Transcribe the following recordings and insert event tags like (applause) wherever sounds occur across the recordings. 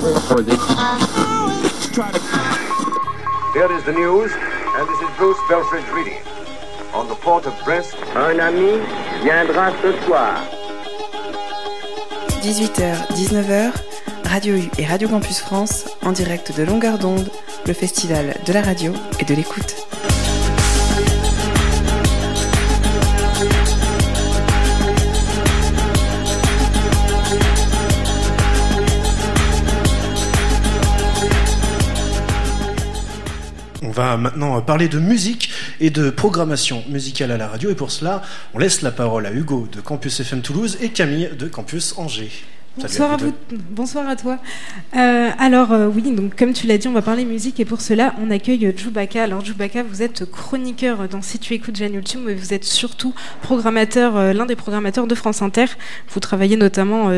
Here is the news, and this is Bruce Belfridge reading. On the port of Brest, Un ami viendra ce soir. 18h, 19h, Radio U et Radio Campus France, en direct de Longueur d'onde, le festival de la radio et de l'écoute. On va maintenant parler de musique et de programmation musicale à la radio. Et pour cela, on laisse la parole à Hugo de Campus FM Toulouse et Camille de Campus Angers. Bonsoir à, vous bonsoir à toi. Euh, alors euh, oui, donc comme tu l'as dit, on va parler musique et pour cela, on accueille Djoubaka. Alors Djoubaka, vous êtes chroniqueur dans Si tu écoutes Jeanne Ultime, mais vous êtes surtout programmateur, euh, l'un des programmateurs de France Inter. Vous travaillez notamment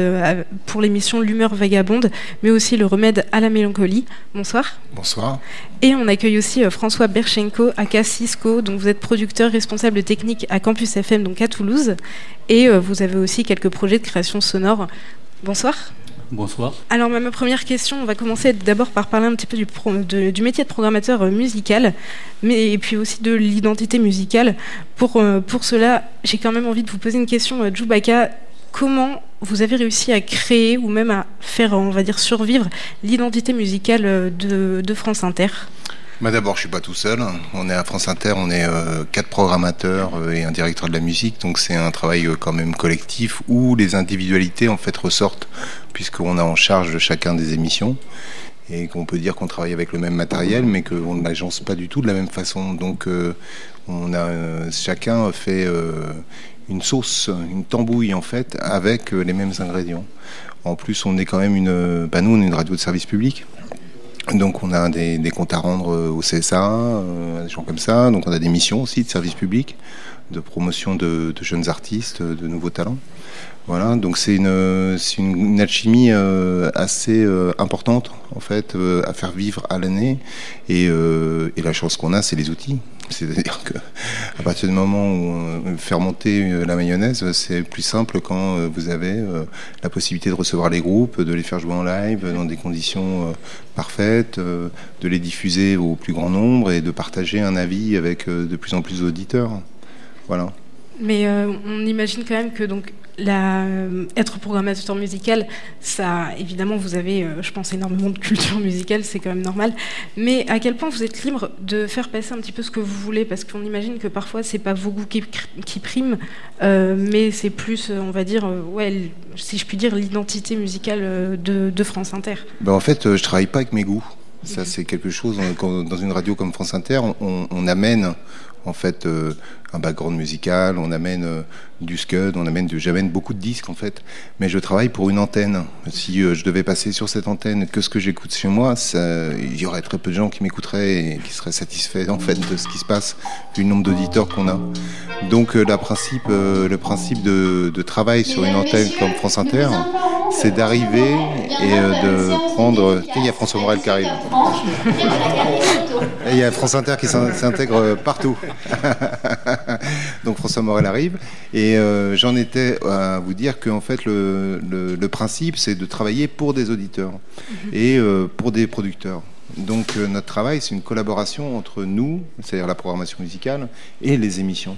pour l'émission L'humeur vagabonde, mais aussi le remède à la mélancolie. Bonsoir. Bonsoir. Et on accueille aussi François Berchenko, aka Cisco, donc vous êtes producteur responsable technique à Campus FM, donc à Toulouse, et vous avez aussi quelques projets de création sonore. Bonsoir. Bonsoir. Alors ma, première question, on va commencer d'abord par parler un petit peu du, pro- de- du métier de programmateur euh, musical, mais et puis aussi de l'identité musicale. Pour, euh, pour cela, j'ai quand même envie de vous poser une question, euh, Djoubaka. Comment vous avez réussi à créer ou même à faire, on va dire, survivre l'identité musicale de, de France Inter? Bah D'abord, je suis pas tout seul. On est à France Inter, on est euh, quatre programmateurs euh, et un directeur de la musique, donc c'est un travail euh, quand même collectif où les individualités en fait ressortent, puisqu'on a en charge de chacun des émissions et qu'on peut dire qu'on travaille avec le même matériel, mais qu'on ne l'agence pas du tout de la même façon. Donc, on a chacun fait une sauce, une tambouille en fait, avec les mêmes ingrédients. En plus, on est quand même une, bah, nous, on est une radio de service public. Donc on a des, comptes à rendre euh, au CSA, euh, des gens comme ça. Donc on a des missions aussi de service public, de promotion de, jeunes artistes, de nouveaux talents. Voilà, donc c'est une, alchimie euh, assez euh, importante en fait euh, à faire vivre à l'année. Euh, et la chance qu'on a, c'est les outils. C'est-à-dire que à partir du moment où euh, faire monter euh, la mayonnaise, c'est plus simple quand euh, vous avez la possibilité de recevoir les groupes, de les faire jouer en live dans des conditions parfaites, de les diffuser au plus grand nombre et de partager un avis avec de plus en plus d'auditeurs. Voilà. Mais euh, on imagine quand même que donc la, euh, être programmateur musical, ça, évidemment, vous avez, euh, je pense, énormément de culture musicale, c'est quand même normal. Mais à quel point vous êtes libre de faire passer un petit peu ce que vous voulez, parce qu'on imagine que parfois c'est pas vos goûts qui, qui priment, euh, mais c'est plus, on va dire, ouais, si je puis dire, l'identité musicale de, de France Inter. Ben, en fait, je travaille pas avec mes goûts. Ça, c'est quelque chose. quand- dans une radio comme France Inter, on, on amène en fait euh, un background musical, on amène euh, du scud, on amène, de- j'amène beaucoup de disques en fait. Mais je travaille pour une antenne. Si euh, je devais passer sur cette antenne que ce que j'écoute chez moi, il y aurait très peu de gens qui m'écouteraient et qui seraient satisfaits en fait de ce qui se passe, du nombre d'auditeurs qu'on a. Donc le principe de, de travail sur une antenne comme France Inter, c'est d'arriver et de prendre. Il y a François Morel qui arrive. Et il y a France Inter qui s'in- s'intègre partout. (laughs) Donc François Morel arrive. Et euh, j'en étais à vous dire qu'en fait, le, le- le principe, c'est de travailler pour des auditeurs et euh, pour des producteurs. Donc euh, notre travail, c'est une collaboration entre nous, c'est-à-dire la programmation musicale, et les émissions.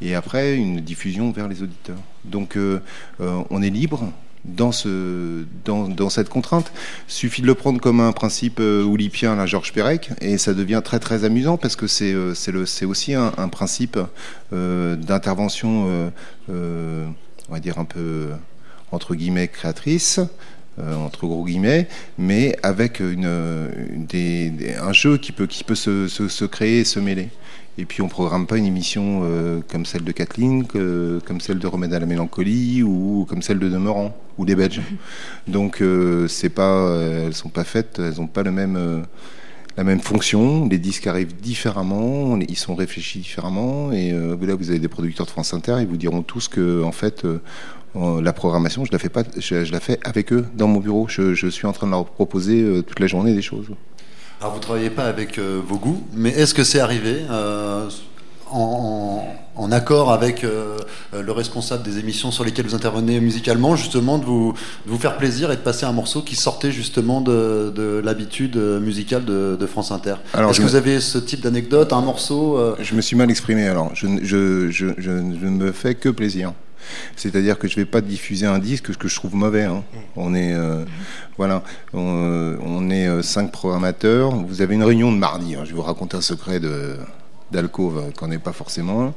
Et après, une diffusion vers les auditeurs. Donc euh, euh, on est libre dans, ce, dans, dans cette contrainte. Suffit de le prendre comme un principe euh, oulipien, la Georges Perec, et ça devient très très amusant parce que c'est euh, aussi un, principe euh, d'intervention, on va dire un peu entre guillemets créatrice. entre gros guillemets, mais avec un jeu qui peut, se, se créer et se mêler. Et puis on programme pas une émission euh, comme celle de Kathleen, que- comme celle de Remède à la mélancolie ou comme celle de Demeurant ou des Belges. (laughs) Donc euh, c'est pas, euh, elles sont pas faites, elles ont pas le même, euh, la même fonction. Les disques arrivent différemment, ils sont réfléchis différemment. Et là vous avez des producteurs de France Inter, ils vous diront tous que en fait la programmation, je la fais pas, je, je la fais avec eux dans mon bureau. Je, je suis en train de leur proposer toute la journée des choses. Alors vous travaillez pas avec euh, vos goûts, mais est-ce que c'est arrivé euh, en, accord avec euh, le responsable des émissions sur lesquelles vous intervenez musicalement, justement de vous, vous faire plaisir et de passer un morceau qui sortait justement de, l'habitude musicale de, France Inter. Est-ce que vous avez ce type d'anecdote, un morceau Je me suis mal exprimé alors, je, je, je, je ne me fais que plaisir. C'est-à-dire que je ne vais pas diffuser un disque que je trouve mauvais. Hein. On est, euh, est euh, cinq programmateurs. Vous avez une réunion de mardi. Hein. Je vais vous raconter un secret de d'alcôve qu'on n'est pas forcément.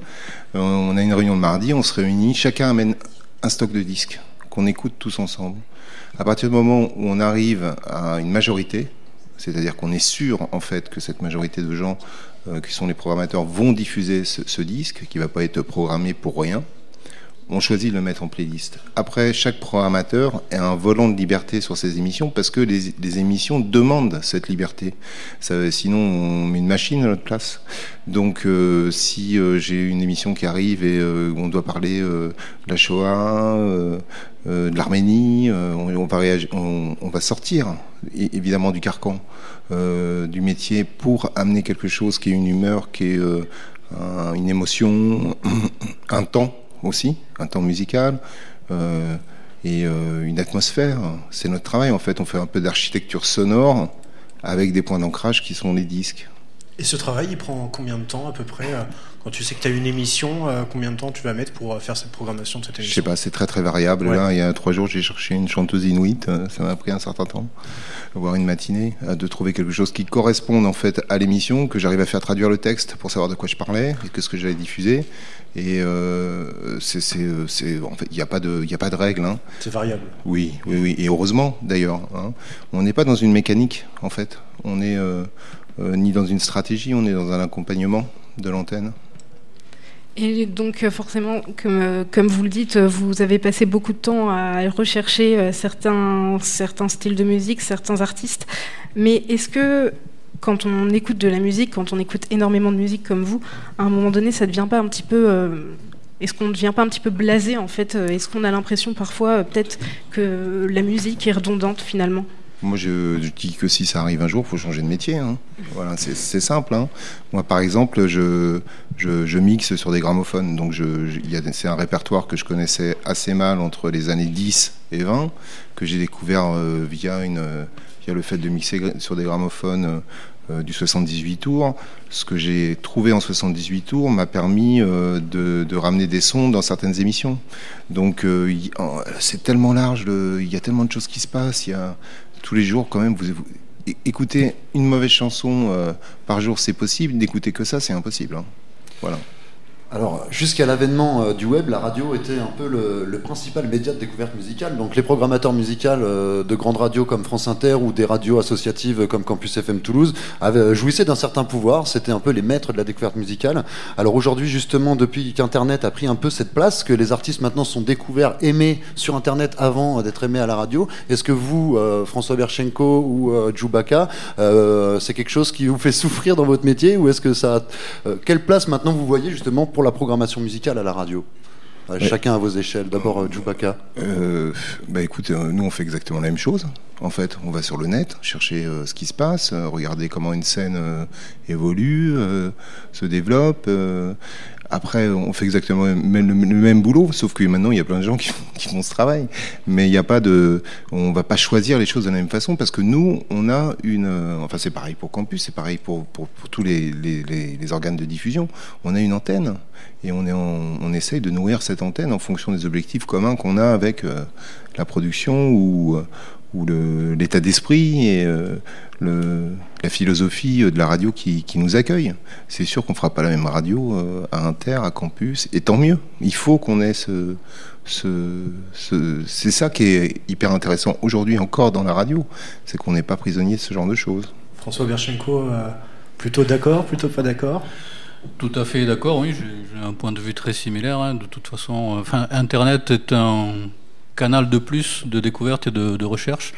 Euh, on a une réunion de mardi. On se réunit. Chacun amène un stock de disques qu'on écoute tous ensemble. À partir du moment où on arrive à une majorité, c'est-à-dire qu'on est sûr en fait que cette majorité de gens qui sont les programmateurs vont diffuser ce disque, qui ne va pas être programmé pour rien on choisit de le mettre en playlist. Après, chaque programmateur a un volant de liberté sur ses émissions parce que les, émissions demandent cette liberté. sinon, on met une machine à notre place. Donc, euh, si euh, j'ai une émission qui arrive et euh, on doit parler de la Shoah, de l'Arménie, on, va on, va sortir évidemment du carcan du métier pour amener quelque chose qui est une humeur, qui est une émotion, (coughs) un temps aussi, un temps musical euh, et euh, une atmosphère. C'est notre travail en fait. On fait un peu d'architecture sonore avec des points d'ancrage qui sont les disques. Et ce travail, il prend combien de temps à peu près euh, Quand tu sais que tu as une émission, combien de temps tu vas mettre pour faire cette programmation de cette émission? Je sais pas, c'est très très variable. Là, il y a trois jours, j'ai cherché une chanteuse inuite. Ça m'a pris un certain temps, voire une matinée, de trouver quelque chose qui corresponde en fait à l'émission, que j'arrive à faire traduire le texte pour savoir de quoi je parlais et que ce que j'allais diffuser. Et euh, c'est, en fait, il n'y a pas de, il a pas de règle. Hein. C'est variable. Oui, oui, oui. Et heureusement, d'ailleurs. Hein. On n'est pas dans une mécanique, en fait. On est euh, euh, ni dans une stratégie. On est dans un accompagnement de l'antenne. Et donc forcément, comme, comme, vous le dites, vous avez passé beaucoup de temps à rechercher certains, styles de musique, certains artistes. Mais est-ce que quand on écoute de la musique, quand on écoute énormément de musique comme vous, à un moment donné, ça devient pas un petit peu. Euh, est-ce qu'on ne devient pas un petit peu blasé en fait euh, Est-ce qu'on a l'impression parfois euh, peut-être que la musique est redondante finalement? Moi, je, dis que si ça arrive un jour, il faut changer de métier. Hein. Voilà, c'est simple. Hein. Moi, par exemple, je, je, mixe sur des gramophones. Donc, c'est un répertoire que je connaissais assez mal entre les années 10 et 20, que j'ai découvert via une il y a le fait de mixer sur des gramophones euh, du 78 tours. Ce que j'ai trouvé en 78 tours m'a permis euh, de, ramener des sons dans certaines émissions. Donc euh, c'est tellement large, il y a tellement de choses qui se passent. Tous les jours, quand même, vous, écoutez une mauvaise chanson par jour, c'est possible. D'écouter que ça, c'est impossible. Hein. Voilà. Alors, jusqu'à l'avènement euh, du web, la radio était un peu le, principal média de découverte musicale. Donc, les programmateurs musicaux euh, de grandes radios comme France Inter ou des radios associatives comme Campus FM Toulouse euh, jouissaient d'un certain pouvoir. C'était un peu les maîtres de la découverte musicale. Alors, aujourd'hui, justement, depuis qu'Internet a pris un peu cette place, que les artistes maintenant sont découverts, aimés sur Internet avant d'être aimés à la radio, est-ce que vous, François Berchenko ou Djoubaka, c'est quelque chose qui vous fait (laughs) souffrir dans votre métier ou est-ce que ça. quelle place maintenant vous voyez justement la programmation musicale à la radio euh, Chacun à vos échelles. D'abord, euh, Djoubaka. Euh, bah écoute, nous on fait exactement la même chose. En fait, on va sur le net, chercher ce qui se passe, regarder comment une scène évolue, se développe. Après, on fait exactement le même, boulot, sauf que maintenant, il y a plein de gens qui, (laughs) font ce travail. Mais il n'y a pas de, on va pas choisir les choses de la même façon parce que nous, on a une, enfin, c'est pareil pour Campus, c'est pareil pour, pour, tous les, les, organes de diffusion. On a une antenne et on, est on essaye de nourrir cette antenne en fonction des objectifs communs qu'on a avec euh, la production ou, ou l'état d'esprit et euh, le, la philosophie de la radio qui, qui nous accueille. C'est sûr qu'on fera pas la même radio euh, à Inter, à Campus, et tant mieux. Il faut qu'on ait ce, ce, ce c'est ça qui est hyper intéressant aujourd'hui encore dans la radio, c'est qu'on n'est pas prisonnier de ce genre de choses. François Berchenko, euh, plutôt d'accord, plutôt pas d'accord? Tout à fait d'accord, oui, j'ai un point de vue très similaire. Hein. De toute façon, euh, enfin, Internet est un canal de plus de découverte et de, recherche,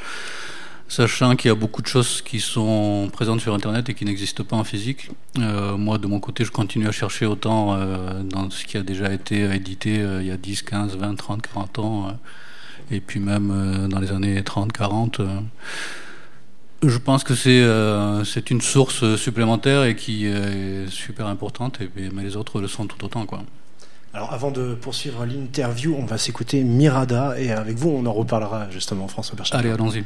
sachant qu'il y a beaucoup de choses qui sont présentes sur Internet et qui n'existent pas en physique. Euh, moi, de mon côté, je continue à chercher autant euh, dans ce qui a déjà été édité il y a 10, 15, 20, 30, 40 ans, et puis même dans les années 30, 40 Je pense que c'est euh, une source supplémentaire et qui est super importante, et, mais les autres le sont tout autant. Quoi. Alors avant de poursuivre l'interview, on va s'écouter Mirada et avec vous on en reparlera justement François Berchet. Allez, allons-y.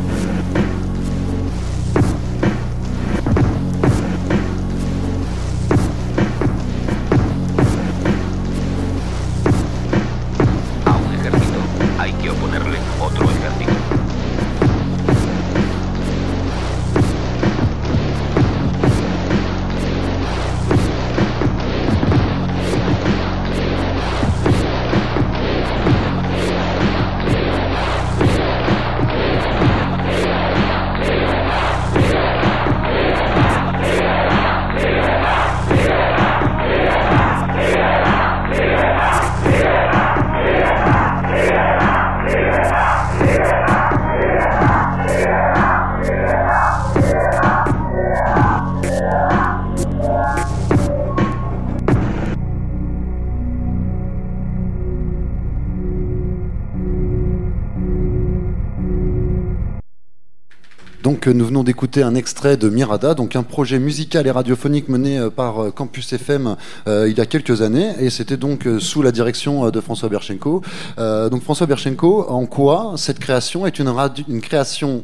nous venons d'écouter un extrait de Mirada, donc un projet musical et radiophonique mené euh, par euh, Campus FM euh, il y a quelques années, et c'était donc sous la direction de François Berchenko. donc François Berchenko, en quoi cette création est une, une création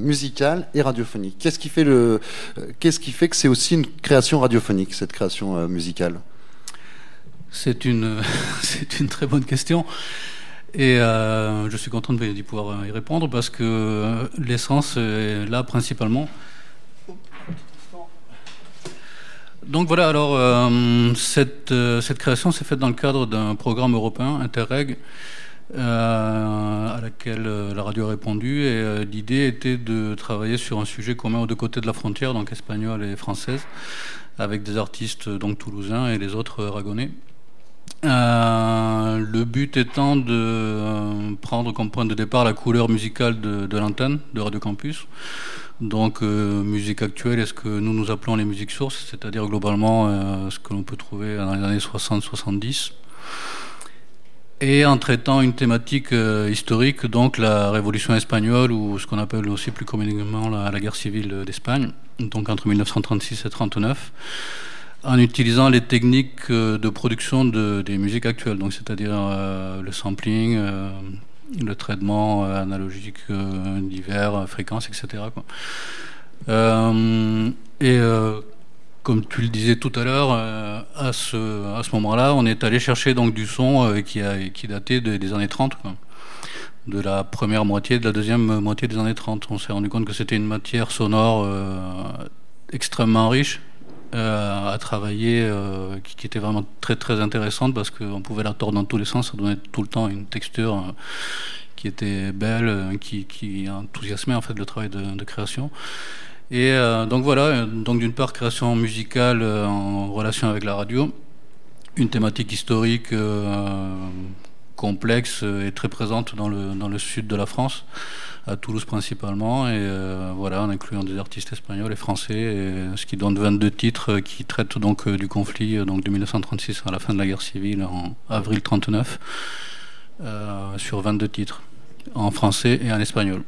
musicale et radiophonique? Qu'est-ce qui fait le, qu'est-ce qui fait que c'est aussi une création radiophonique cette création musicale? C'est une, (laughs) c'est une très bonne question. Et euh, je suis content d'y pouvoir y répondre parce que euh, l'essence est là principalement. Donc voilà, alors euh, cette, création s'est faite dans le cadre d'un programme européen, Interreg, à laquelle la radio a répondu. Et l'idée était de travailler sur un sujet commun aux deux côtés de la frontière, donc espagnole et française, avec des artistes donc toulousains et les autres ragonnais. Euh, le but étant de euh, prendre comme point de départ la couleur musicale de, l'antenne de Radio Campus. Donc euh, musique actuelle est ce que nous nous appelons les musiques sources, c'est-à-dire globalement ce que l'on peut trouver dans les années 60-70. Et en traitant une thématique historique, donc la révolution espagnole ou ce qu'on appelle aussi plus communément la, la guerre civile d'Espagne, donc entre 1936 et 1939 en utilisant les techniques euh, de production des musiques actuelles, donc c'est-à-dire euh, le sampling, euh, le traitement analogique divers, fréquences, etc. et comme tu le disais tout à l'heure, à ce, moment-là, on est allé chercher donc du son qui datait des années 30, de la première moitié, de la deuxième moitié des années 30. On s'est rendu compte que c'était une matière sonore extrêmement riche, euh, à travailler, euh, qui, était vraiment très très intéressante parce qu'on pouvait la tordre dans tous les sens, ça donnait tout le temps une texture euh, qui était belle, qui, qui, enthousiasmait en fait le travail de, création. Et donc voilà, donc d'une part création musicale en relation avec la radio, une thématique historique complexe et très présente dans le, dans le sud de la France à Toulouse principalement, et euh, voilà, en incluant des artistes espagnols et français, ce qui donne 22 titres qui traitent donc euh, du conflit donc de 1936 à la fin de la guerre civile en avril 39, euh, sur 22 titres, en français et en espagnol.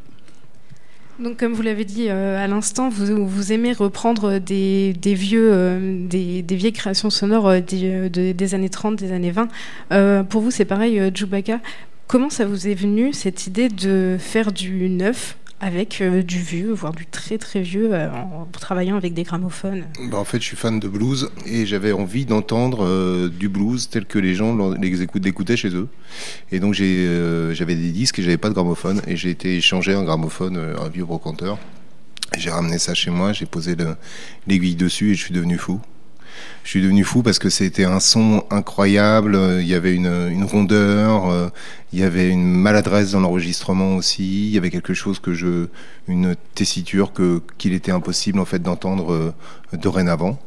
Donc, comme vous l'avez dit à l'instant, vous, aimez reprendre des, vieux, des, des, vieilles créations sonores des, des, années 30, des années 20. pour vous, c'est pareil, Djoubaka. Comment ça vous est venu cette idée de faire du neuf avec euh, du vieux, voire du très très vieux, euh, en travaillant avec des gramophones bah, En fait, je suis fan de blues et j'avais envie d'entendre euh, du blues tel que les gens l'écoutaient chez eux. Et donc j'avais des disques et j'avais pas de gramophone et j'ai été échanger un gramophone, un vieux brocanteur. J'ai ramené ça chez moi, j'ai posé l'aiguille dessus et je suis devenu fou je suis devenu fou parce que c'était un son incroyable. Il y avait une, rondeur, euh, il y avait une maladresse dans l'enregistrement aussi. Il y avait quelque chose que je, une tessiture que qu'il était impossible en fait d'entendre euh, dorénavant.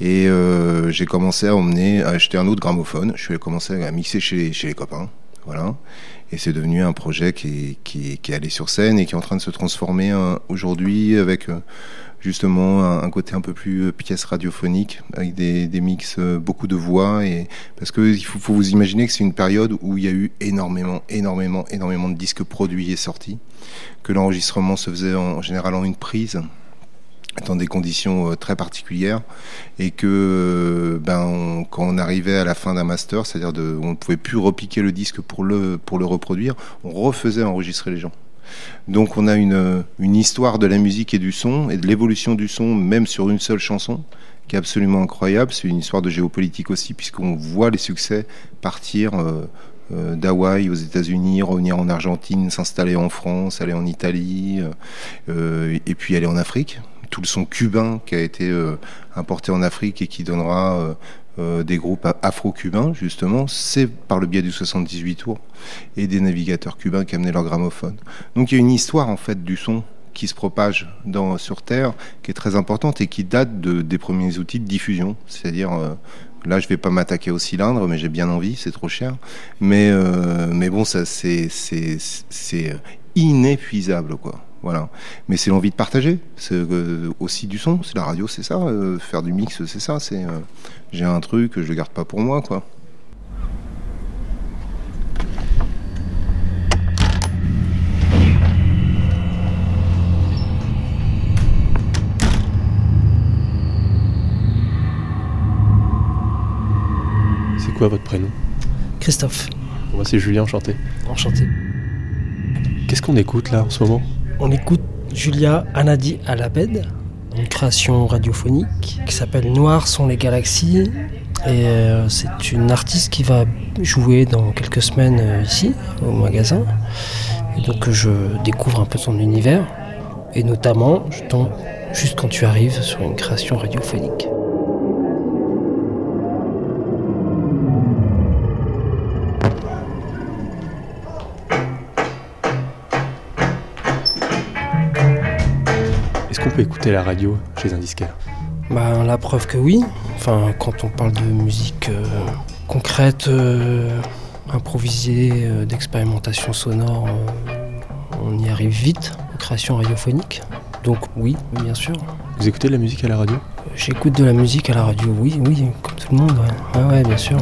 Et euh, j'ai commencé à emmener, à acheter un autre gramophone. Je suis commencé à mixer chez chez les copains, Et c'est devenu un projet qui est allé sur scène et qui est en train de se transformer aujourd'hui avec justement un, côté un peu plus euh, pièce radiophonique avec des, des mix euh, beaucoup de voix et parce que il faut, faut vous imaginer que c'est une période où il y a eu énormément énormément énormément de disques produits et sortis que l'enregistrement se faisait en, général en une prise dans des conditions euh, très particulières et que ben quand on arrivait à la fin d'un master, c'est-à-dire de on ne pouvait plus repiquer le disque pour le pour le reproduire, on refaisait enregistrer les gens. Donc on a une, une histoire de la musique et du son, et de l'évolution du son, même sur une seule chanson, qui est absolument incroyable. C'est une histoire de géopolitique aussi, puisqu'on voit les succès partir euh, euh, d'Hawaï aux États-Unis, revenir en Argentine, s'installer en France, aller en Italie, euh, et puis aller en Afrique. Tout le son cubain qui a été importé en Afrique et qui donnera euh, des groupes afro-cubains, justement, c'est par le biais du 78 tours et des navigateurs cubains qui amenaient leur gramophone. Donc il y a une histoire, en fait, du son qui se propage dans, sur Terre, qui est très importante et qui date de, des premiers outils de diffusion. C'est-à-dire, euh, là, je vais pas m'attaquer au cylindre, mais j'ai bien envie, c'est trop cher. Mais, euh, mais bon, ça, c'est, c'est inépuisable, quoi. Voilà. Mais c'est l'envie de partager. C'est euh, aussi du son. C'est la radio, c'est ça. Euh, faire du mix, c'est ça. C'est euh, j'ai un truc, je le garde pas pour moi, quoi. C'est quoi votre prénom? Christophe. Moi, c'est Julien, enchanté. Enchanté. Qu'est-ce qu'on écoute là en ce moment? On écoute Julia Anadi Alabed, une création radiophonique qui s'appelle Noir sont les galaxies. Et euh, c'est une artiste qui va jouer dans quelques semaines euh, ici, au magasin. Et donc je découvre un peu son univers. Et notamment, je tombe juste quand tu arrives sur une création radiophonique. Écouter la radio chez un disquaire bah, La preuve que oui. Enfin, quand on parle de musique euh, concrète, euh, improvisée, euh, d'expérimentation sonore, on y arrive vite en création radiophonique. Donc oui, bien sûr. Vous écoutez de la musique à la radio? J'écoute de la musique à la radio, oui, oui, comme tout le monde. Ouais, ouais, bien sûr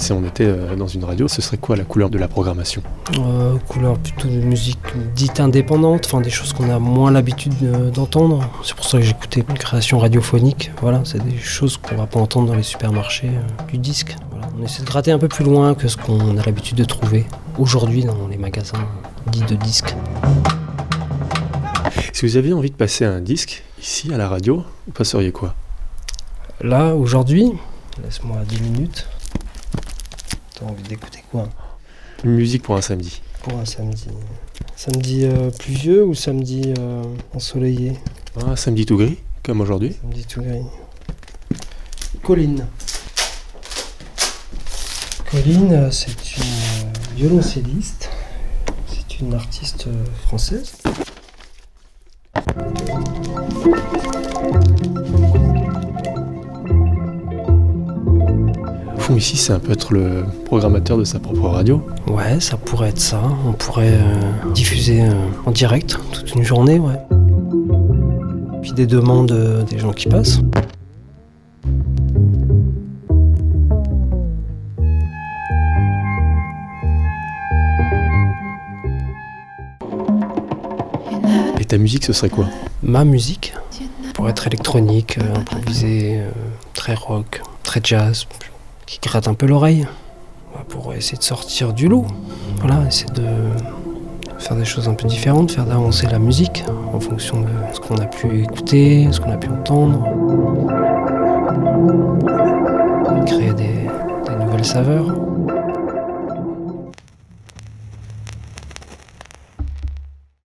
si on était dans une radio, ce serait quoi la couleur de la programmation? Euh, Couleur plutôt de musique dite indépendante, enfin des choses qu'on a moins l'habitude d'entendre. C'est pour ça que j'écoutais une création radiophonique. Voilà, c'est des choses qu'on va pas entendre dans les supermarchés euh, du disque. On essaie de gratter un peu plus loin que ce qu'on a l'habitude de trouver aujourd'hui dans les magasins dits de disques. Si vous aviez envie de passer un disque ici à la radio, vous passeriez quoi? Là, aujourd'hui, laisse-moi 10 minutes envie d'écouter quoi? Une musique pour un samedi. Pour un samedi. Samedi euh, pluvieux ou samedi euh, ensoleillé? Un samedi tout gris, comme aujourd'hui. Samedi tout gris. Colline. Colline, euh, c'est une violoncelliste. C'est une artiste française. Ici, c'est un peu être le programmateur de sa propre radio. Ouais, ça pourrait être ça. On pourrait euh, diffuser euh, en direct toute une journée, ouais. Puis des demandes euh, des gens qui passent. Et ta musique, ce serait quoi? Ma musique? Pour être électronique, improvisée, très rock, très jazz, qui gratte un peu l'oreille pour essayer de sortir du lot. Voilà, essayer de faire des choses un peu différentes, faire avancer la musique en fonction de ce qu'on a pu écouter, ce qu'on a pu entendre. Créer des, des nouvelles saveurs.